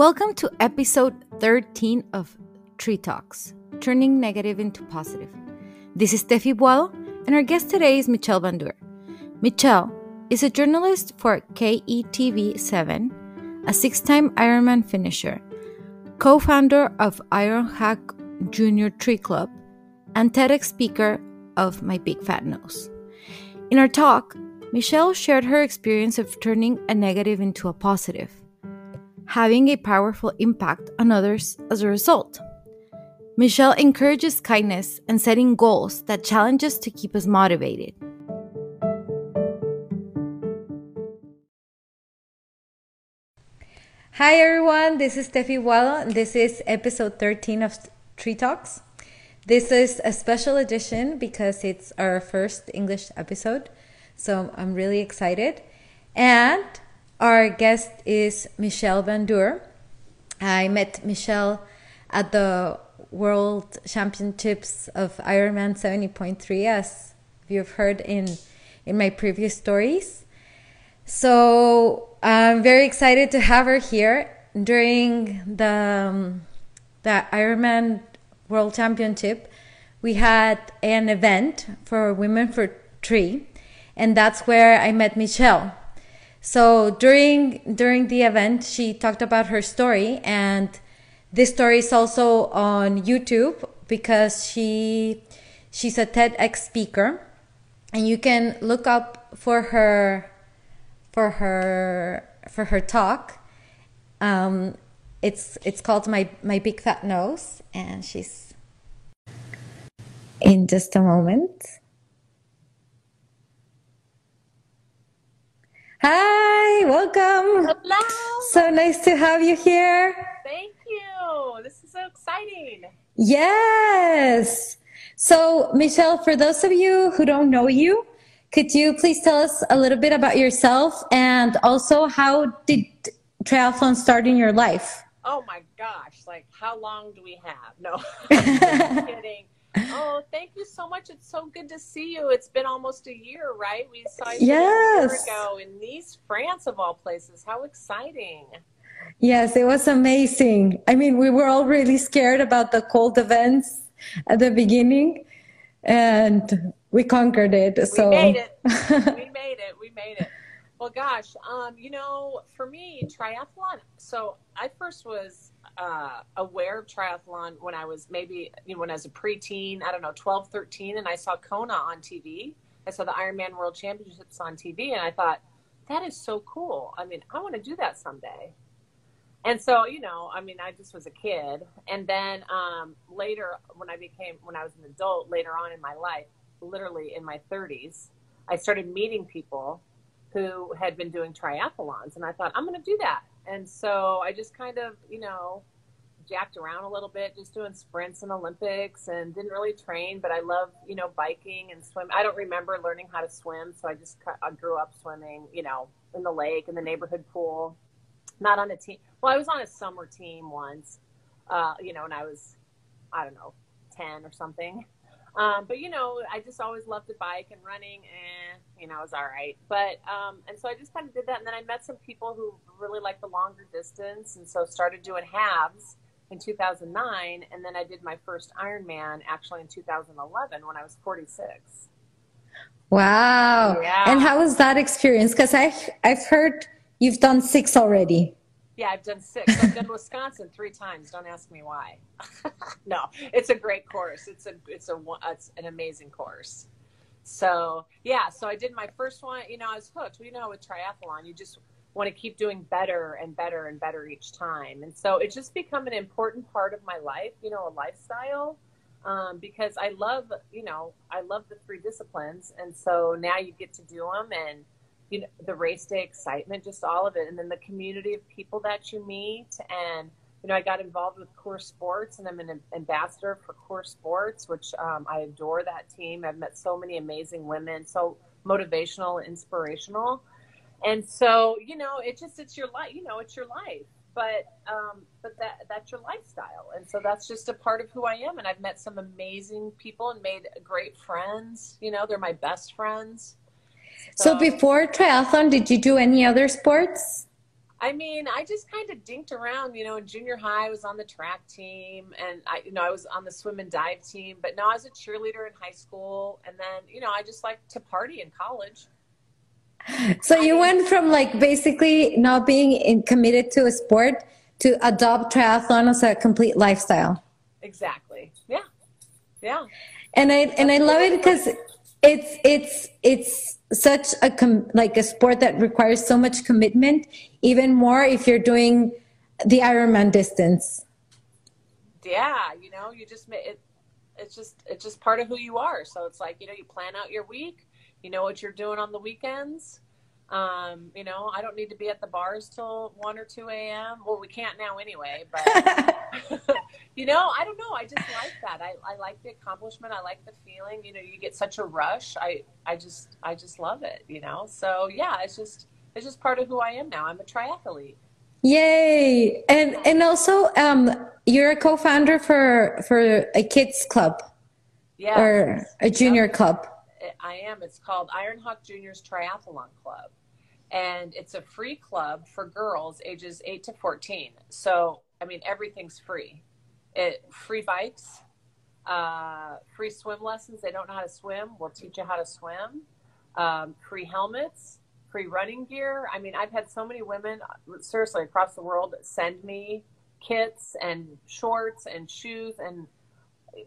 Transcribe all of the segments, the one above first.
Welcome to episode 13 of Tree Talks, Turning Negative into Positive. This is Steffi Boado, and our guest today is Michelle Bandur. Michelle is a journalist for KETV7, a six time Ironman finisher, co founder of Ironhawk Junior Tree Club, and TEDx speaker of My Big Fat Nose. In our talk, Michelle shared her experience of turning a negative into a positive having a powerful impact on others as a result. Michelle encourages kindness and setting goals that challenge us to keep us motivated. Hi everyone, this is Steffi Walla. And this is episode 13 of Tree Talks. This is a special edition because it's our first English episode, so I'm really excited. And our guest is Michelle Bandur. I met Michelle at the World Championships of Ironman 70.3, as you've heard in in my previous stories. So I'm very excited to have her here during the um, the Ironman World Championship. We had an event for Women for Tree, and that's where I met Michelle. So during during the event, she talked about her story, and this story is also on YouTube because she she's a TEDx speaker, and you can look up for her for her for her talk. Um, it's it's called my my big fat nose, and she's in just a moment. Hi, welcome. Hello. So nice to have you here. Thank you. This is so exciting. Yes. So, Michelle, for those of you who don't know you, could you please tell us a little bit about yourself and also how did triathlon start in your life? Oh my gosh, like how long do we have? No, I'm kidding. Oh, thank you so much. It's so good to see you. It's been almost a year, right? We saw you Yes. a year ago in Nice, France, of all places. How exciting! Yes, it was amazing. I mean, we were all really scared about the Col de Vence at the beginning, and we conquered it. So We made it. we made it. We made it. Well, gosh, um, you know, for me, triathlon. So I first was uh, aware of triathlon when I was maybe, you know, when I was a preteen, I don't know, 12, 13, and I saw Kona on TV. I saw the Ironman World Championships on TV, and I thought, that is so cool. I mean, I want to do that someday. And so, you know, I mean, I just was a kid. And then um, later, when I became, when I was an adult, later on in my life, literally in my 30s, I started meeting people who had been doing triathlons. And I thought, I'm going to do that. And so I just kind of, you know, jacked around a little bit, just doing sprints and Olympics and didn't really train, but I love, you know, biking and swim. I don't remember learning how to swim. So I just I grew up swimming, you know, in the lake, in the neighborhood pool, not on a team. Well, I was on a summer team once, uh, you know, and I was, I don't know, 10 or something. Um, but you know, I just always loved to bike and running, and you know, I was all right. But um, and so I just kind of did that, and then I met some people who really liked the longer distance, and so started doing halves in 2009, and then I did my first Ironman actually in 2011 when I was 46. wow. Yeah. And how was that experience? Because I I've heard you've done six already. Yeah, I've done six. I've done Wisconsin three times. Don't ask me why. no, it's a great course. It's a it's a it's an amazing course. So yeah, so I did my first one. You know, I was hooked. You know, with triathlon, you just want to keep doing better and better and better each time. And so it just become an important part of my life. You know, a lifestyle. Um, because I love, you know, I love the three disciplines, and so now you get to do them, and you know, the race day excitement, just all of it, and then the community of people that you meet, and you know, I got involved with Coeur Sports, and I'm an ambassador for Coeur Sports, which um, I adore that team. I've met so many amazing women, so motivational, inspirational, and so you know, it just it's your life. You know, it's your life, but um, but that that's your lifestyle, and so that's just a part of who I am. And I've met some amazing people and made great friends. You know, they're my best friends. So, so before triathlon, did you do any other sports? I mean, I just kind of dinked around, you know, in junior high, I was on the track team and I, you know, I was on the swim and dive team, but now I was a cheerleader in high school. And then, you know, I just like to party in college. So you went from like basically not being in, committed to a sport to adopt triathlon as a complete lifestyle. Exactly. Yeah. Yeah. And I, and I love it because it's, it's, it's, such a com- like a sport that requires so much commitment even more if you're doing the ironman distance. Yeah you know you just it it's just it's just part of who you are. So it's like you know you plan out your week you know what you're doing on the weekends um, you know, I don't need to be at the bars till one or two a.m. Well, we can't now anyway, but you know, I don't know. I just like that. I, I like the accomplishment. I like the feeling. You know, you get such a rush. I I just I just love it. You know, so yeah, it's just it's just part of who I am now. I'm a triathlete. Yay! And and also, um, you're a co-founder for for a kids club, yeah, or a junior yep. club. I am. It's called Ironhawk Juniors Triathlon Club and it's a free club for girls ages 8 to 14 so i mean everything's free. It free bikes uh, free swim lessons. They don't know how to swim. We'll teach you how to swim. Um, free helmets free running gear. I mean i've had so many women seriously across the world send me kits and shorts and shoes and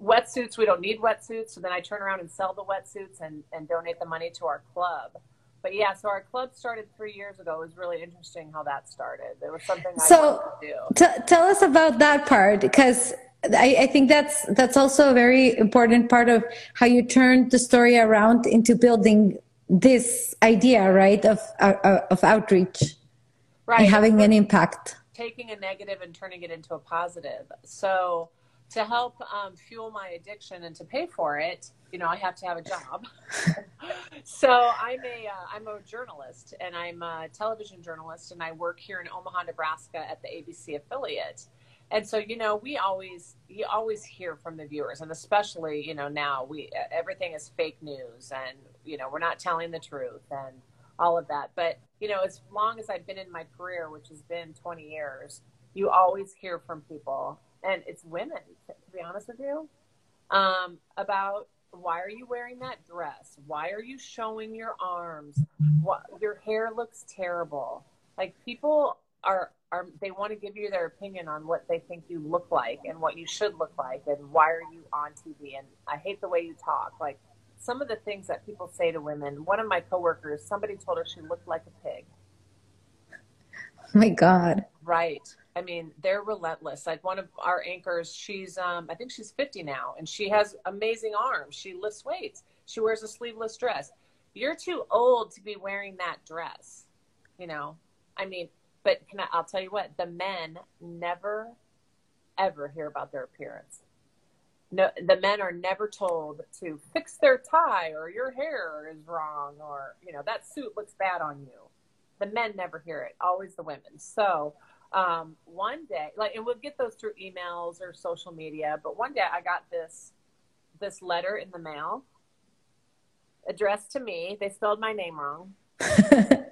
wetsuits. We don't need wetsuits. So then i turn around and sell the wetsuits and, and donate the money to our club but yeah, so our club started three years ago. It was really interesting how that started. There was something I so wanted to do. T- tell us about that part because I, I, think that's that's also a very important part of how you turned the story around into building this idea, right, of uh, of outreach, right, and having an impact, taking a negative and turning it into a positive. So to help um, fuel my addiction and to pay for it, you know, I have to have a job. so I'm a am uh, a journalist and I'm a television journalist and I work here in Omaha, Nebraska at the ABC affiliate. And so, you know, we always you always hear from the viewers, and especially you know now we everything is fake news, and you know we're not telling the truth and all of that. But you know, as long as I've been in my career, which has been 20 years, you always hear from people and it's women, to, be honest with you, um, about why are you wearing that dress? Why are you showing your arms? What, your hair looks terrible. Like people are are they want to give you their opinion on what they think you look like and what you should look like and why are you on TV and I hate the way you talk. Like some of the things that people say to women. One of my coworkers, somebody told her she looked like a pig. Oh my God. Right. I mean, they're relentless. Like one of our anchors, she's um, I think she's 50 now, and she has amazing arms. She lifts weights. She wears a sleeveless dress. You're too old to be wearing that dress. You know, I mean, but can I, I'll tell you what, the men never, ever hear about their appearance. No, the men are never told to fix their tie or your hair is wrong or you know that suit looks bad on you. The men never hear it. Always the women. So um, one day, like, and we'll get those through emails or social media. But one day, I got this this letter in the mail addressed to me. They spelled my name wrong.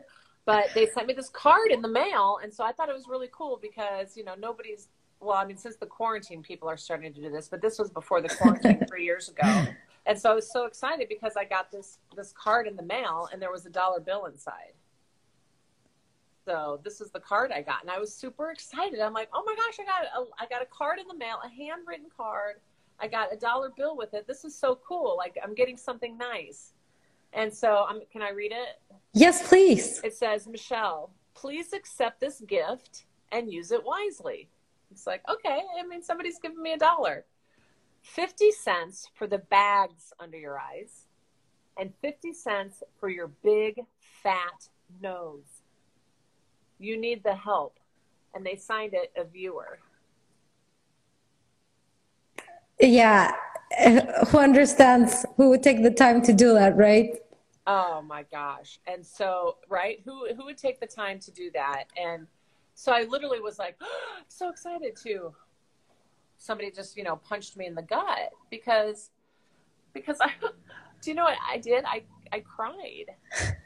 but they sent me this card in the mail and so i thought it was really cool because you know nobody's well i mean since the quarantine people are starting to do this but this was before the quarantine three years ago and so i was so excited because i got this this card in the mail and there was a dollar bill inside So this is the card I got, and I was super excited. I'm like, oh my gosh, I got a, I got a card in the mail, a handwritten card. I got a dollar bill with it. This is so cool. Like I'm getting something nice. And so, um, can I read it? Yes, please. It says, Michelle, please accept this gift and use it wisely. It's like, okay, I mean, somebody's giving me a dollar. 50 cents for the bags under your eyes, and 50 cents for your big fat nose. You need the help. And they signed it a viewer. Yeah. Who understands who would take the time to do that, right? Oh my gosh. And so, right, who who would take the time to do that? And so I literally was like, oh, so excited to somebody just, you know, punched me in the gut because because I do you know what I did? I I cried.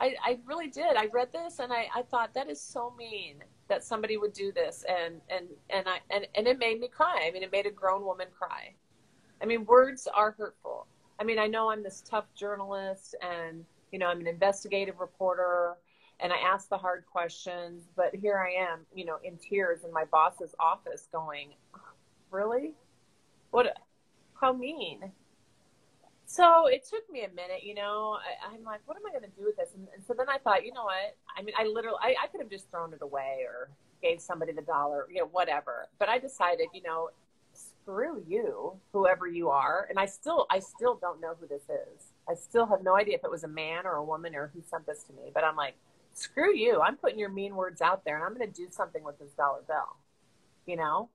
I, I really did. I read this and I, I thought that is so mean that somebody would do this and, and, and I and, and it made me cry. I mean it made a grown woman cry. I mean words are hurtful. I mean I know I'm this tough journalist and you know I'm an investigative reporter and I ask the hard questions, but here I am, you know, in tears in my boss's office going, Really? What how mean? So it took me a minute, you know. I, am like, what am I going to do with this? And, and, so then I thought, you know what? I mean, I literally, I, I could have just thrown it away or gave somebody the dollar, you know, whatever. But I decided, you know, screw you, whoever you are. And I still, I still don't know who this is. I still have no idea if it was a man or a woman or who sent this to me. But I'm like, screw you. I'm putting your mean words out there, and I'm going to do something with this dollar bill. You know.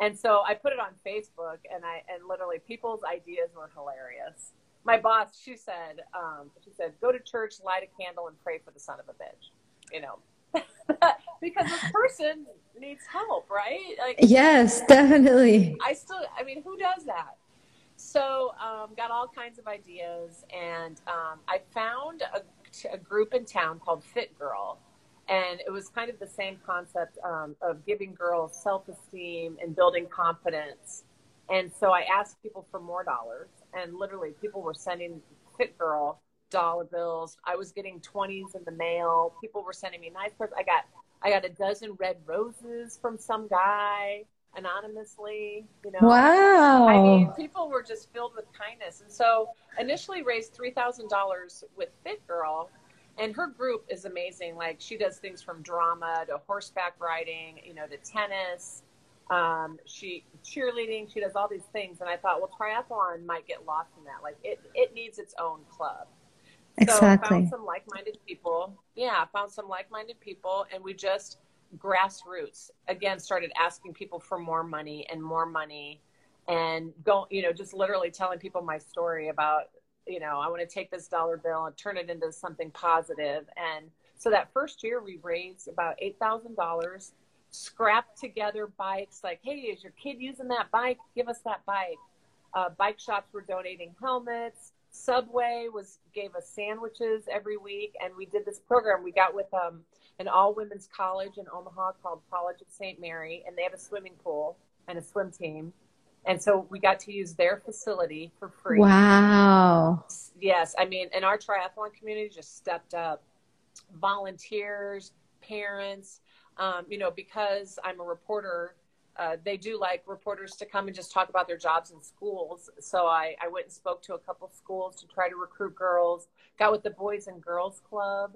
And so I put it on Facebook, and I and literally people's ideas were hilarious. My boss, she said, um, she said, go to church, light a candle, and pray for the son of a bitch. You know, because this person needs help, right? Like, yes, definitely. I still, I mean, who does that? So, um, got all kinds of ideas, and um, I found a, a group in town called Fit Girl and it was kind of the same concept um, of giving girls self-esteem and building confidence. And so i asked people for more dollars and literally people were sending fit girl dollar bills. I was getting 20s in the mail. People were sending me nice cards i got i got a dozen red roses from some guy anonymously you know? Wow. i mean people were just filled with kindness. And so initially raised $3000 with fit girl and her group is amazing. Like she does things from drama to horseback riding, you know, to tennis. Um, she cheerleading. She does all these things, and I thought, well, triathlon might get lost in that. Like it, it needs its own club. Exactly. So found some like-minded people. Yeah, found some like-minded people, and we just grassroots again started asking people for more money and more money and go you know just literally telling people my story about you know, I want to take this dollar bill and turn it into something positive. And so that first year we raised about $8,000, scrapped together bikes like, hey, is your kid using that bike? Give us that bike. Uh, bike shops were donating helmets. Subway was gave us sandwiches every week, and we did this program. We got with um, an all women's college in Omaha called College of St. Mary, and they have a swimming pool and a swim team. And so we got to use their facility for free. Wow. Yes. I mean, and our triathlon community just stepped up. Volunteers, parents, um, you know, because I'm a reporter, uh, they do like reporters to come and just talk about their jobs in schools. So I, I went and spoke to a couple schools to try to recruit girls, got with the Boys and Girls Club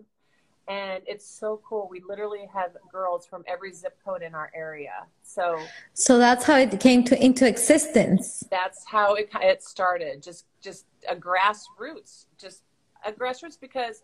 and it's so cool. We literally have girls from every zip code in our area. So, so that's how it came to into existence. That's how it it started. Just just a grassroots, just a grassroots because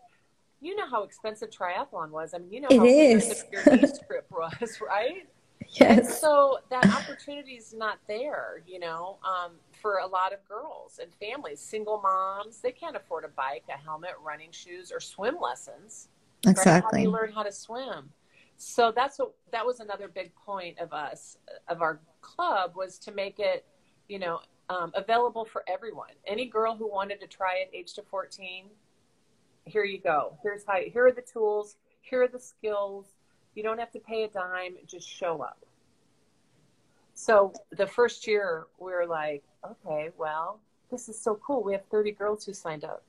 you know how expensive triathlon was. I mean, you know it how is. your knee strip was, right? Yes. And so that opportunity is not there, you know, um, for a lot of girls and families, single moms. They can't afford a bike, a helmet, running shoes, or swim lessons. Exactly. How do you learn how to swim? So that's what that was another big point of us of our club was to make it, you know, um, available for everyone. Any girl who wanted to try it, age to fourteen, here you go. Here's how. Here are the tools. Here are the skills. You don't have to pay a dime. Just show up. So the first year we were like, okay, well, this is so cool. We have 30 girls who signed up.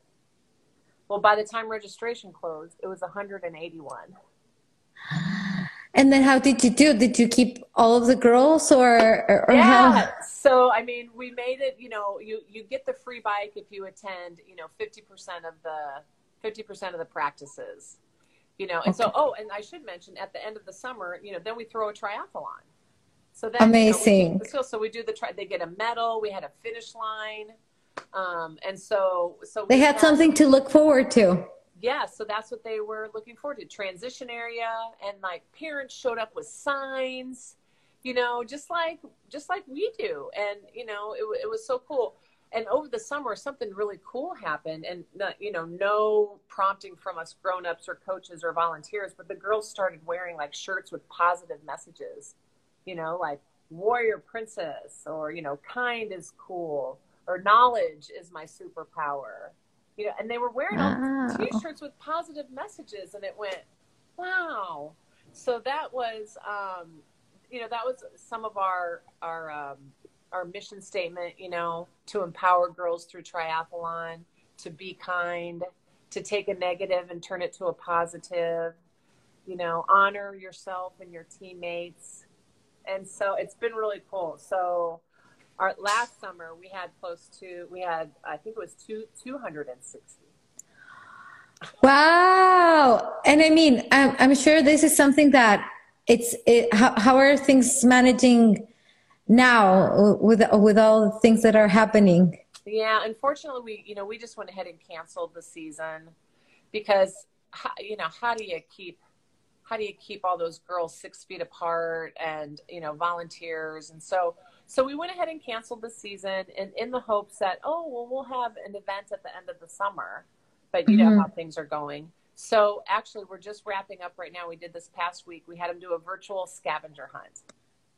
Well, by the time registration closed, it was 181. And then how did you do? Did you keep all of the girls or, or yeah. how? So I mean, we made it. You know, you you get the free bike if you attend. You know, fifty percent of the fifty percent of the practices. You know, and okay. so oh, and I should mention at the end of the summer, you know, then we throw a triathlon. So that's amazing. You know, so so we do the try. They get a medal. We had a finish line, um, and so so they had, had something to look forward to yeah, so that's what they were looking forward to. Transition area and like parents showed up with signs, you know, just like just like we do. And you know, it it was so cool. And over the summer something really cool happened and not, you know, no prompting from us grown-ups or coaches or volunteers, but the girls started wearing like shirts with positive messages. You know, like warrior princess or you know, kind is cool or knowledge is my superpower you know, and they were wearing all t-shirts with positive messages, and it went, wow. So that was, um, you know, that was some of our our um, our mission statement. You know, to empower girls through triathlon, to be kind, to take a negative and turn it to a positive. You know, honor yourself and your teammates, and so it's been really cool. So our last summer we had close to we had I think it was two two hundred and sixty. Wow! And I mean, I'm I'm sure this is something that it's it, how how are things managing now with with all the things that are happening? Yeah, unfortunately, we you know we just went ahead and canceled the season because you know how do you keep how do you keep all those girls six feet apart and you know volunteers and so so we went ahead and canceled the season and in the hopes that, oh, well, we'll have an event at the end of the summer, but you mm-hmm. know how things are going. So actually, we're just wrapping up right now. We did this past week. We had them do a virtual scavenger hunt.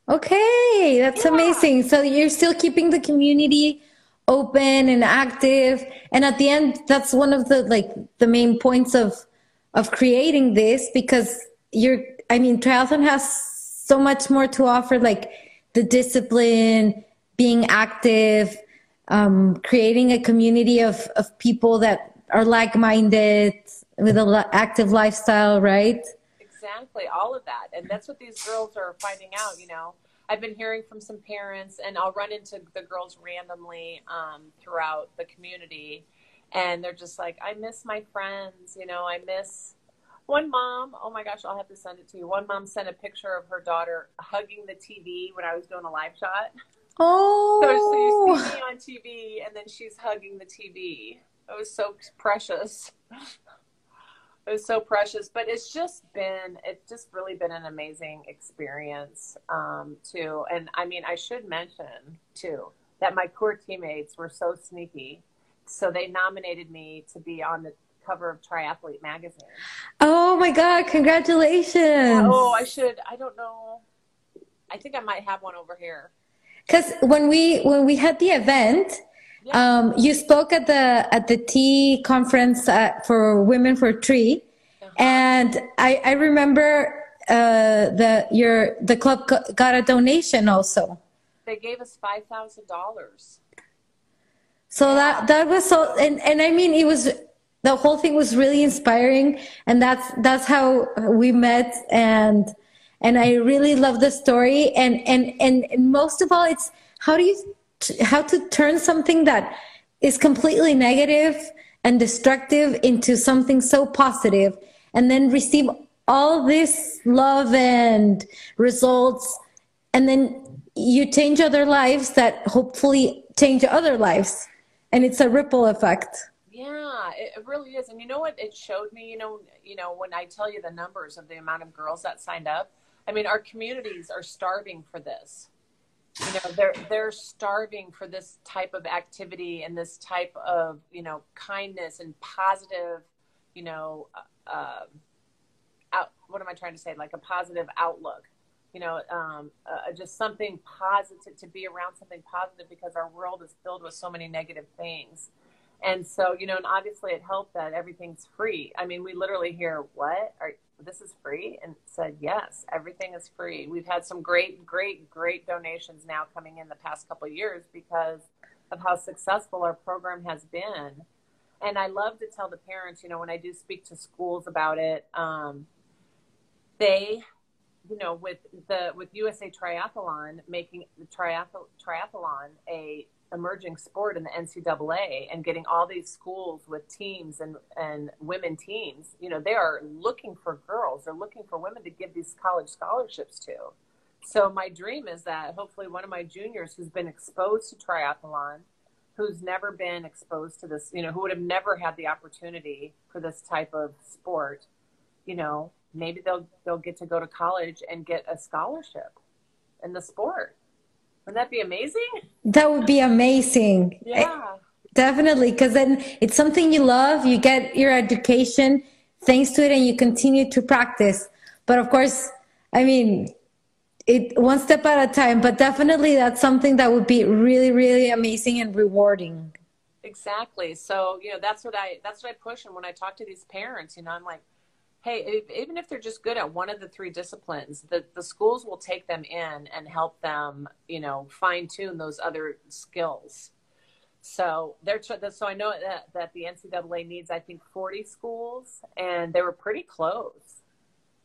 Okay, that's yeah. amazing. So you're still keeping the community open and active, and at the end, that's one of the like the main points of of creating this because you're. I mean, triathlon has so much more to offer. Like the discipline, being active, um, creating a community of, of people that are like minded with an active lifestyle, right? Exactly, all of that. And that's what these girls are finding out, you know. I've been hearing from some parents, and I'll run into the girls randomly um, throughout the community, and they're just like, I miss my friends, you know, I miss one mom, oh my gosh, I'll have to send it to you. One mom sent a picture of her daughter hugging the TV when I was doing a live shot. Oh. So, so you see me on TV and then she's hugging the TV. It was so precious. It was so precious, but it's just been, it's just really been an amazing experience, um, too. And I mean, I should mention, too, that my Coeur teammates were so sneaky. So they nominated me to be on the cover of Triathlete magazine. Oh my God, congratulations. Oh, I should, I don't know. I think I might have one over here. Cause when we, when we had the event, yeah. um, you spoke at the, at the tea conference uh, for women for tree. Uh-huh. And I, I remember, uh, the, your, the club got a donation also. They gave us $5,000. So yeah. that, that was so, and, and I mean, it was, the whole thing was really inspiring and that's that's how we met and and i really love the story and and and, most of all it's how do you how to turn something that is completely negative and destructive into something so positive and then receive all this love and results and then you change other lives that hopefully change other lives and it's a ripple effect it, really is. And you know what it showed me, you know, you know, when I tell you the numbers of the amount of girls that signed up, I mean, our communities are starving for this. You know, they're they're starving for this type of activity and this type of, you know, kindness and positive, you know, uh, um, out, what am I trying to say? Like a positive outlook you know, um, uh, just something positive to be around something positive because our world is filled with so many negative things. And so, you know, and obviously it helped that everything's free. I mean, we literally hear, what? Are, this is free? And said, yes, everything is free. We've had some great, great, great donations now coming in the past couple of years because of how successful our program has been. And I love to tell the parents, you know, when I do speak to schools about it, um, they you know, with the with USA Triathlon making the triathlon triathlon a emerging sport in the NCAA and getting all these schools with teams and and women teams, you know, they are looking for girls. They're looking for women to give these college scholarships to. So my dream is that hopefully one of my juniors who's been exposed to triathlon, who's never been exposed to this, you know, who would have never had the opportunity for this type of sport, you know, maybe they'll they'll get to go to college and get a scholarship in the sport. Wouldn't that be amazing? That would be amazing. Yeah. Eh, definitely, because then it's something you love. You get your education thanks to it, and you continue to practice. But of course, I mean, it one step at a time. But definitely, that's something that would be really, really amazing and rewarding. Exactly. So you know, that's what I that's what I push. And when I talk to these parents, you know, I'm like, hey, even if they're just good at one of the three disciplines, the, the schools will take them in and help them, you know, fine tune those other skills. So they're so I know that, that the NCAA needs I think 40 schools, and they were pretty close.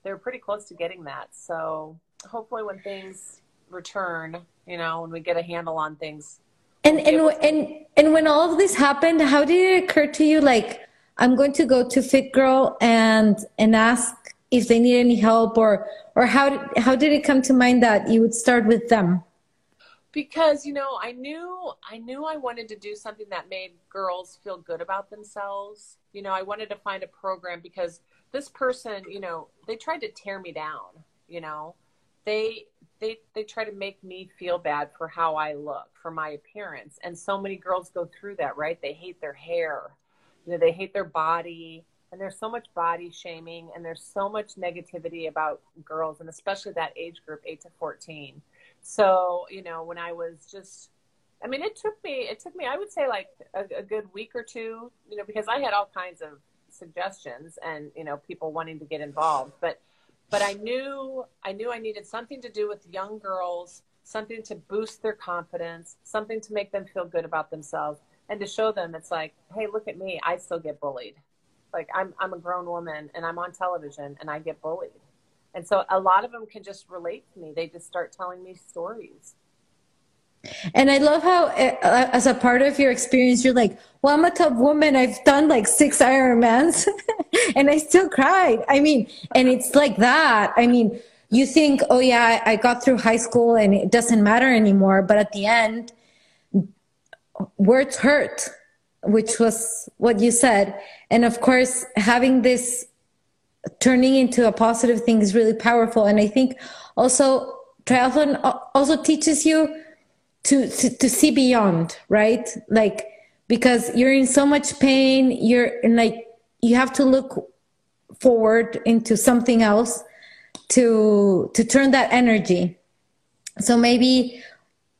They were pretty close to getting that. So hopefully, when things return, you know, when we get a handle on things. And and and and when all of this happened, how did it occur to you, like? I'm going to go to Fit Girl and and ask if they need any help or or how how did it come to mind that you would start with them? Because you know, I knew I knew I wanted to do something that made girls feel good about themselves. You know, I wanted to find a program because this person, you know, they tried to tear me down, you know. They they they try to make me feel bad for how I look, for my appearance. And so many girls go through that, right? They hate their hair you know they hate their body and there's so much body shaming and there's so much negativity about girls and especially that age group 8 to 14 so you know when i was just i mean it took me it took me i would say like a, a good week or two you know because i had all kinds of suggestions and you know people wanting to get involved. But but i knew i knew i needed something to do with young girls something to boost their confidence something to make them feel good about themselves and to show them it's like, hey, look at me, I still get bullied. Like I'm I'm a grown woman and I'm on television and I get bullied. And so a lot of them can just relate to me. They just start telling me stories. And I love how, uh, as a part of your experience, you're like, well, I'm a tough woman. I've done like six Ironmans and I still cried. I mean, and it's like that. I mean, you think, oh, yeah, I got through high school and it doesn't matter anymore. But at the end, words hurt, which was what you said. And of course, having this turning into a positive thing is really powerful. And I think also triathlon also teaches you to, to, to see beyond, right? Like, because you're in so much pain, you're in like, you have to look forward into something else to, to turn that energy. So maybe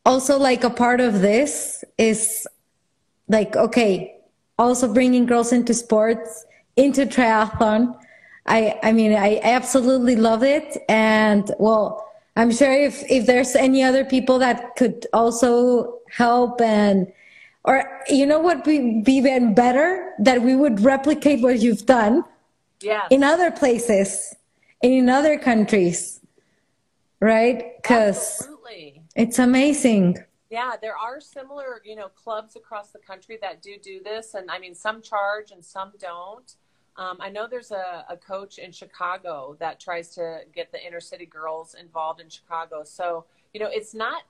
also like a part of this is like okay also bringing girls into sports into triathlon. I i mean i absolutely love it. And well i'm sure if if there's any other people that could also help and or you know what would be even better? That we would replicate what you've done yeah in other places in other countries right? Because it's amazing. Yeah, there are similar, you know, clubs across the country that do do this, and I mean, some charge and some don't. Um, I know there's a, a, coach in Chicago that tries to get the inner city girls involved in Chicago. So, you know, it's not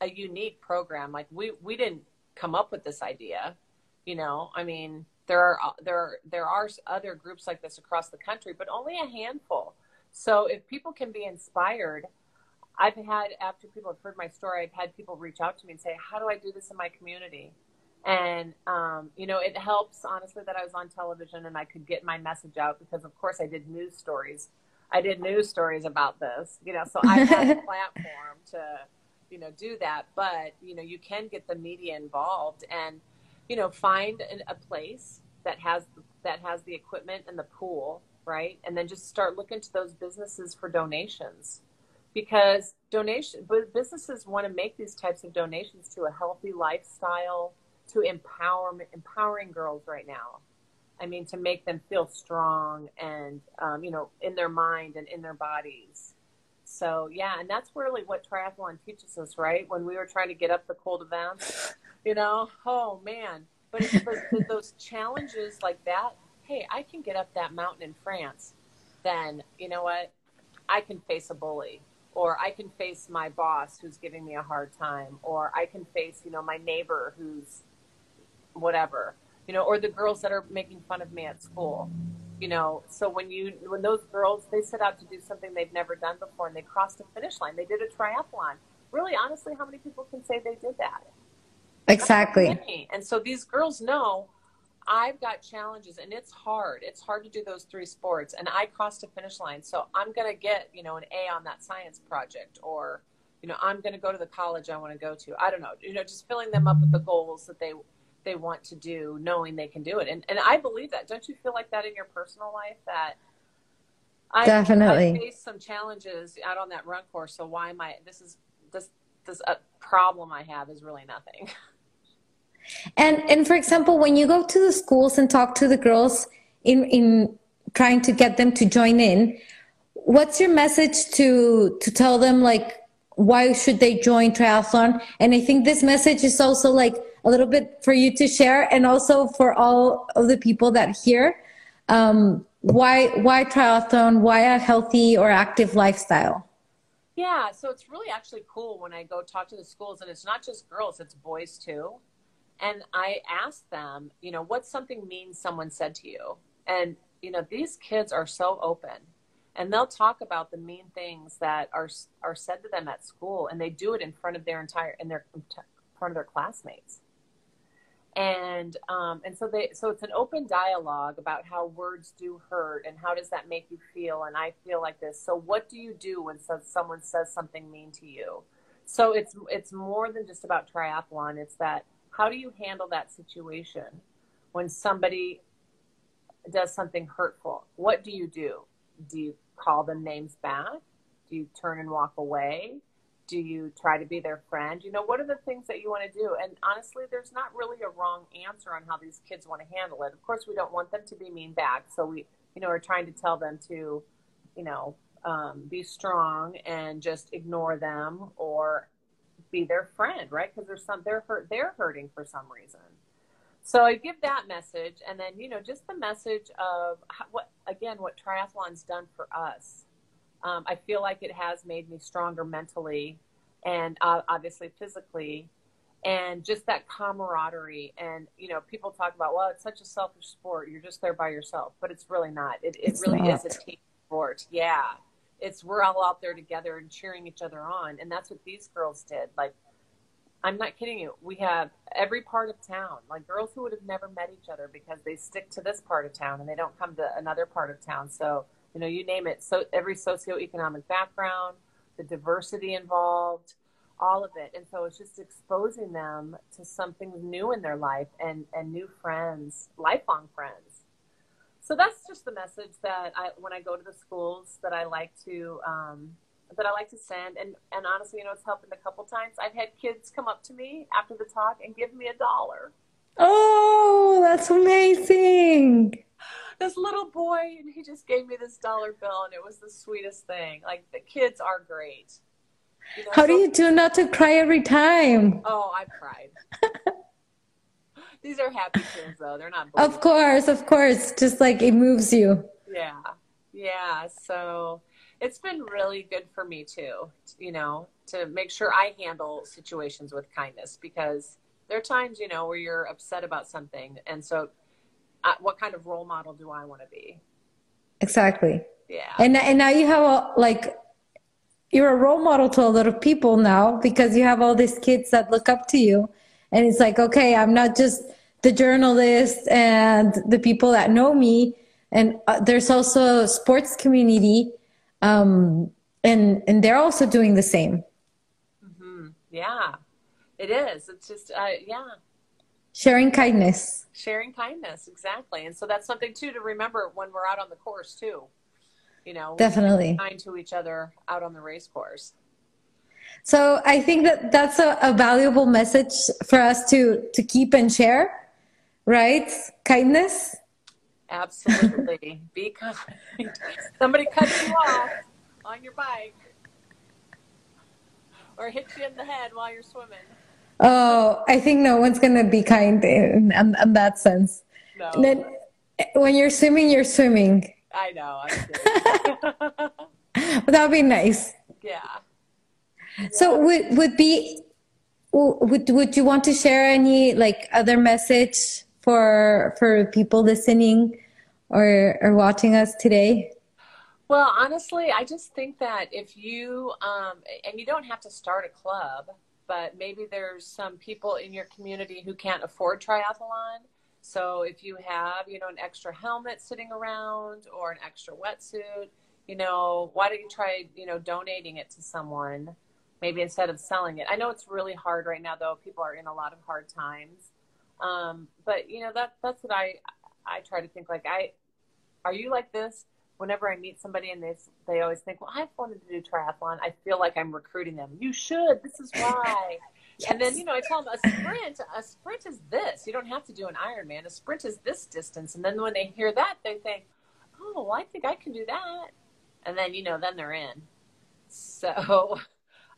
a unique program. Like we we didn't come up with this idea. You know, I mean, there are there are, there are other groups like this across the country, but only a handful. So, if people can be inspired I've had after people have heard my story, I've had people reach out to me and say, "How do I do this in my community?" And um, you know, it helps honestly that I was on television and I could get my message out because, of course, I did news stories. I did news stories about this, you know, so I had a platform to, you know, do that. But you know, you can get the media involved and, you know, find a place that has that has the equipment and the pool, right? And then just start looking to those businesses for donations because donation businesses want to make these types of donations to a healthy lifestyle to empowerment empowering girls right now I mean, to make them feel strong and, um, you know, in their mind and in their bodies. So, yeah, and that's really what triathlon teaches us, right? When we were trying to get up the Col de Vence, you know, oh man. But, but those challenges like that, hey, I can get up that mountain in France, then, you know what? I can face a bully or I can face my boss who's giving me a hard time, or I can face, you know, my neighbor who's whatever, you know, or the girls that are making fun of me at school, you know. So when you, when those girls, they set out to do something they've never done before and they crossed the finish line, they did a triathlon. Really, honestly, how many people can say they did that? Exactly. And so these girls know I've got challenges and it's hard. It's hard to do those three sports and I crossed a finish line. So I'm going to get, you know, an A on that science project or, you know, I'm going to go to the college I want to go to. I don't know, you know, just filling them up with the goals that they, they want to do, knowing they can do it. And, and I believe that. Don't you feel like that in your personal life that I, definitely I faced some challenges out on that run course. So why am I, this is, this, this a problem I have is really nothing. And and for example, when you go to the schools and talk to the girls in in trying to get them to join in, what's your message to to tell them like why should they join triathlon? And I think this message is also like a little bit for you to share, and also for all of the people that hear. Um, why why triathlon? Why a healthy or active lifestyle? Yeah, so it's really actually cool when I go talk to the schools, and it's not just girls; it's boys too and I asked them, you know, what's something mean someone said to you? And, you know, these kids are so open and they'll talk about the mean things that are, are said to them at school and they do it in front of their entire, in their, in front of their classmates. And, um, and so they, so it's an open dialogue about how words do hurt and how does that make you feel? And I feel like this. So what do you do when someone says something mean to you? So it's, it's more than just about triathlon. It's that, how do you handle that situation when somebody does something hurtful? What do you do? Do you call them names back? Do you turn and walk away? Do you try to be their friend? You know, what are the things that you want to do? And honestly, there's not really a wrong answer on how these kids want to handle it. Of course, we don't want them to be mean back. So we, you know, are trying to tell them to, you know, um, be strong and just ignore them or be their friend, right? Because there's some they're hurt, they're hurting for some reason. So I give that message, and then you know just the message of what again what triathlon's done for us. Um, I feel like it has made me stronger mentally, and uh, obviously physically, and just that camaraderie. And you know, people talk about well, it's such a selfish sport. You're just there by yourself, but it's really not. It, it really not. is a team sport. Yeah it's we're all out there together and cheering each other on. And that's what these girls did. Like i'm not kidding you. We have every part of town. Like girls who would have never met each other because they stick to this part of town and they don't come to another part of town. So you know you name it. So every socioeconomic background the diversity involved all of it. And so it's just exposing them to something new in their life and and new friends lifelong friends so that's just the message that I, when I go to the schools that I like to, um, that I like to send. And, and honestly, you know, it's happened a couple times. I've had kids come up to me after the talk and give me a dollar. Oh, that's amazing. This little boy, and he just gave me this dollar bill, and it was the sweetest thing. Like, the kids are great. You know, How so, do you do not to cry every time? Oh, I've cried. These are happy tunes, though. They're not. Of course, of course. Just like it moves you. Yeah, yeah. So it's been really good for me too. You know, to make sure I handle situations with kindness because there are times you know where you're upset about something, and so uh, what kind of role model do I want to be? Exactly. Yeah. And and now you have a, like you're a role model to a lot of people now because you have all these kids that look up to you and it's like okay i'm not just the journalists and the people that know me. And uh, there's also a sports community um, and and they're also doing the same. Mm-hmm. yeah. It is. It's just uh, yeah. Sharing kindness. Sharing kindness. Exactly. And so that's something too to remember when we're out on the course too. You know definitely. kind to each other out on the race course so I think that that's a, a valuable message for us to to keep and share, right? Kindness. Absolutely. Be kind. Somebody cuts you off on your bike or hits you in the head while you're swimming. Oh, I think no one's gonna be kind in, in, in that sense. No. Then, when you're swimming, you're swimming. I know. but that would be nice. Yeah. So would would be would would you want to share any like other message for for people listening or or watching us today? Well, honestly, I just think that if you um, and you don't have to start a club, but maybe there's some people in your community who can't afford triathlon. So if you have, you know, an extra helmet sitting around or an extra wetsuit, you know, why don't you try, you know, donating it to someone? Maybe instead of selling it. I know it's really hard right now, though. People are in a lot of hard times. Um, but you know that that's what I I try to think. Like I, are you like this? Whenever I meet somebody and they they always think, well, I've wanted to do triathlon. I feel like I'm recruiting them. You should. This is why. yes. And then you know I tell them a sprint. A sprint is this. You don't have to do an Ironman. A sprint is this distance. And then when they hear that, they think, oh, well, I think I can do that. And then you know then they're in. So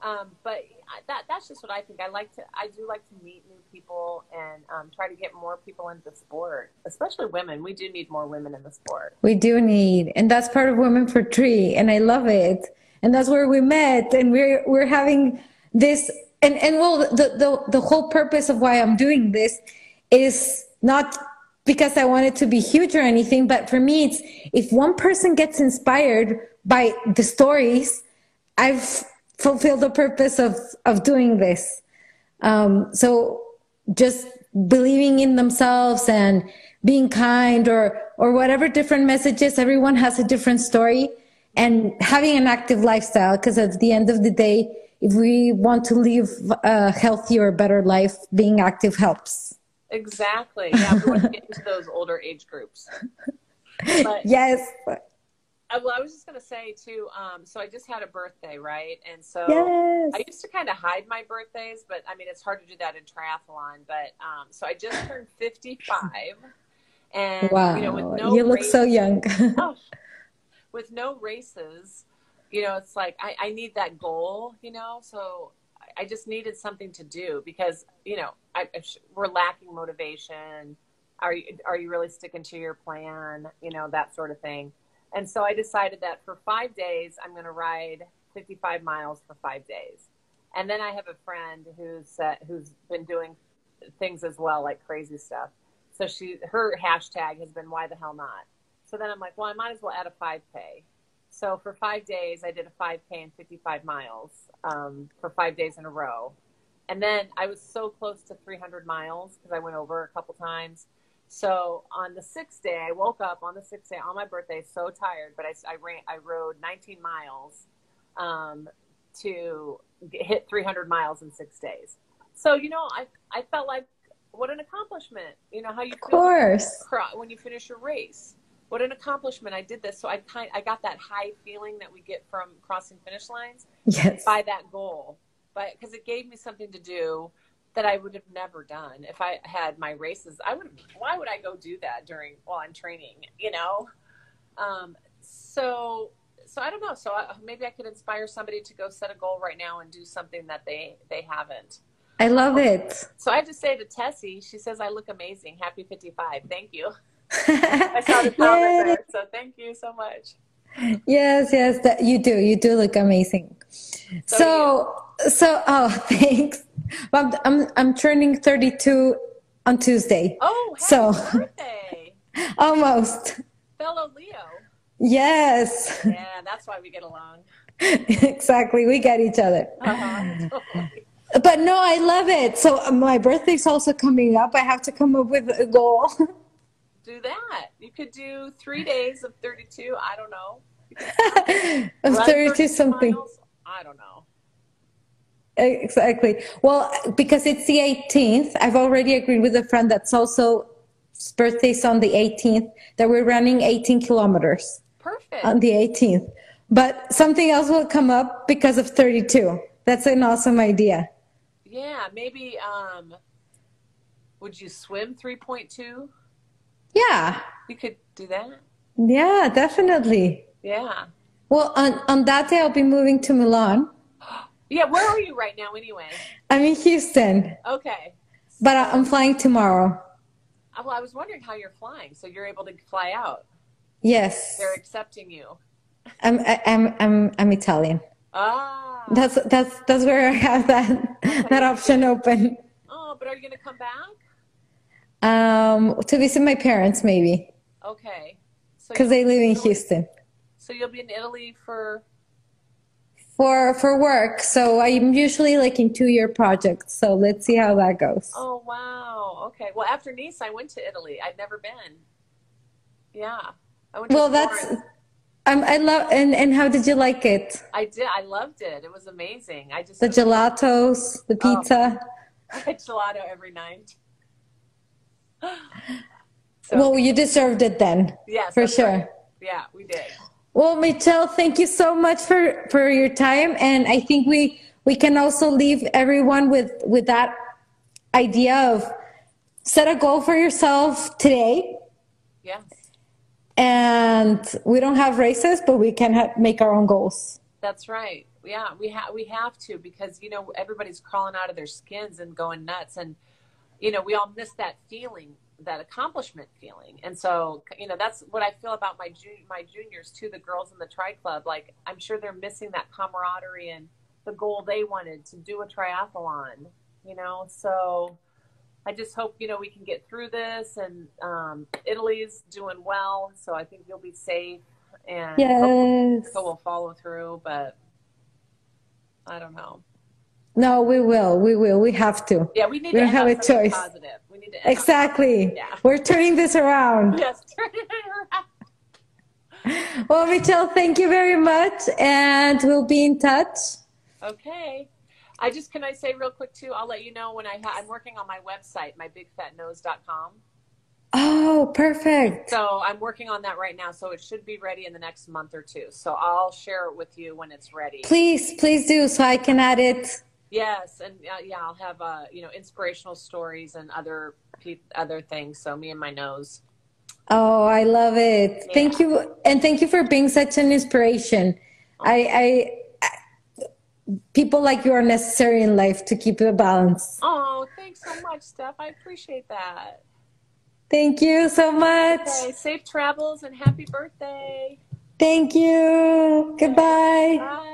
um, but that that's just what I think. I like to I do like to meet new people and um, try to get more people into the sport, especially women. We do need more women in the sport. We do need, and that's part of Women for Tri, and I love it. And that's where we met, and we're we're having this. And and well, the the the whole purpose of why I'm doing this is not because I want it to be huge or anything, but for me, it's if one person gets inspired by the stories, I've fulfill the purpose of of doing this. Um, so just believing in themselves and being kind or or whatever different messages everyone has a different story and having an active lifestyle. Because at the end of the day if we want to live a healthier better life being active helps. Exactly. Yeah we want to get into those older age groups. But, yes well, I was just going to say too. Um, so I just had a birthday, right? And so yes. I used to kind of hide my birthdays, but I mean, it's hard to do that in triathlon. But um, so I just turned fifty-five, and wow, you know, with no you look races, so young. oh, with no races, you know, it's like I, I need that goal, you know. So I just needed something to do because you know I, we're lacking motivation. Are you are you really sticking to your plan? You know that sort of thing. And so I decided that for five days, I'm going to ride 55 miles for five days. And then I have a friend who's uh, who's been doing things as well, like crazy stuff. So she her hashtag has been why the hell not. So then I'm like, well, I might as well add a 5K. So for five days, I did a 5K and 55 miles um, for five days in a row. And then I was so close to 300 miles because I went over a couple times. So on the sixth day, I woke up on the sixth day on my birthday, so tired, but I, I ran, I rode 19 miles um, to get, hit 300 miles in six days. So you know, I I felt like what an accomplishment. You know how you of course when you finish your race. What an accomplishment! I did this, so I kind I got that high feeling that we get from crossing finish lines yes. by that goal, but because it gave me something to do that I would have never done if I had my races. I would. Why would I go do that during while I'm training? You know. Um, so so I don't know. So I, maybe I could inspire somebody to go set a goal right now and do something that they they haven't. I love it. So I have to say to Tessie, she says I look amazing. Happy 55. Thank you. I saw the comment there, so thank you so much. Yes, yes, that you do. You do look amazing. So, so, so oh, thanks. I'm, I'm, I'm turning 32 on Tuesday. Oh, so birthday. almost. Fellow Leo. Yes. Yeah, that's why we get along. exactly. We get each other. Uh-huh. But no, I love it. So uh, my birthday's also coming up. I have to come up with a goal. do that. You could do three days of 32. I don't know. of 32 something. Miles. I don't know. Exactly. Well, because it's the 18th, I've already agreed with a friend that's also birthday's on the 18th that we're running 18 kilometers. Perfect. On the 18th. But something else will come up because of 32. That's an awesome idea. Yeah, maybe um would you swim 3.2? Yeah. You could do that. Yeah, definitely. Yeah. Well, on, on that day, I'll be moving to Milan. Yeah. Where are you right now, anyway? I'm in Houston, Okay. but I'm flying tomorrow. Uh, Well, I was wondering how you're flying. So you're able to fly out. Yes. They're accepting you. I'm, I- I'm, I'm, I'm Italian. Ah. That's, that's, that's where I have that, that option open. Oh, but are you going to come back? Um, to visit my parents, maybe, Okay. Because you'll they live in Italy- Houston So you'll be in Italy for. For, for work. So I'm usually like in two year projects. So let's see how that goes. Oh wow. Okay. Well, after Nice, I went to Italy. I'd never been. Yeah. I went to Well, that's, Florence. um, I love, and, and how did you like it? I did. I loved it. It was amazing. I just The gelatos, the Oh. pizza. I had gelato every night. So Well, you deserved it then, yes, for sure. right. Yeah, we did. Well, Michelle, thank you so much for, for your time. And I think we, we can also leave everyone with, with that idea of set a goal for yourself today. Yes. And we don't have races, but we can ha- make our own goals. That's right. Yeah, we have we have to because you know everybody's crawling out of their skins and going nuts, and you know we all miss that feeling, that accomplishment feeling, and so you know that's what I feel about my jun- my juniors too, the girls in the tri club. Like I'm sure they're missing that camaraderie and the goal they wanted to do a triathlon. You know, so I just hope you know we can get through this, and um, Italy's doing well, so I think you'll be safe, and Yes. so we'll follow through, but I don't know. No, we will. We will. We have to. Yeah, we need We to have a choice. positive. We need to Exactly. Yeah. We're turning this around. Yes, turn it around. Well, Michelle, thank you very much. And we'll be in touch. Okay. I just can I say real quick too. I'll let you know when I ha- I'm working on my website, mybigfatnose.com. Oh, perfect. So I'm working on that right now. So it should be ready in the next month or two. So I'll share it with you when it's ready. Please, please do so I can add it. Yes, and uh, yeah, I'll have uh, you know inspirational stories and other pe- other things. So me and my nose. Oh, I love it. Yeah. Thank you. And thank you for being such an inspiration. I, I, I, people like you are necessary in life to keep the balance. Oh, thanks so much, Steph. I appreciate that. Thank you so much. Okay, safe travels and happy birthday. Thank you. Goodbye. Bye.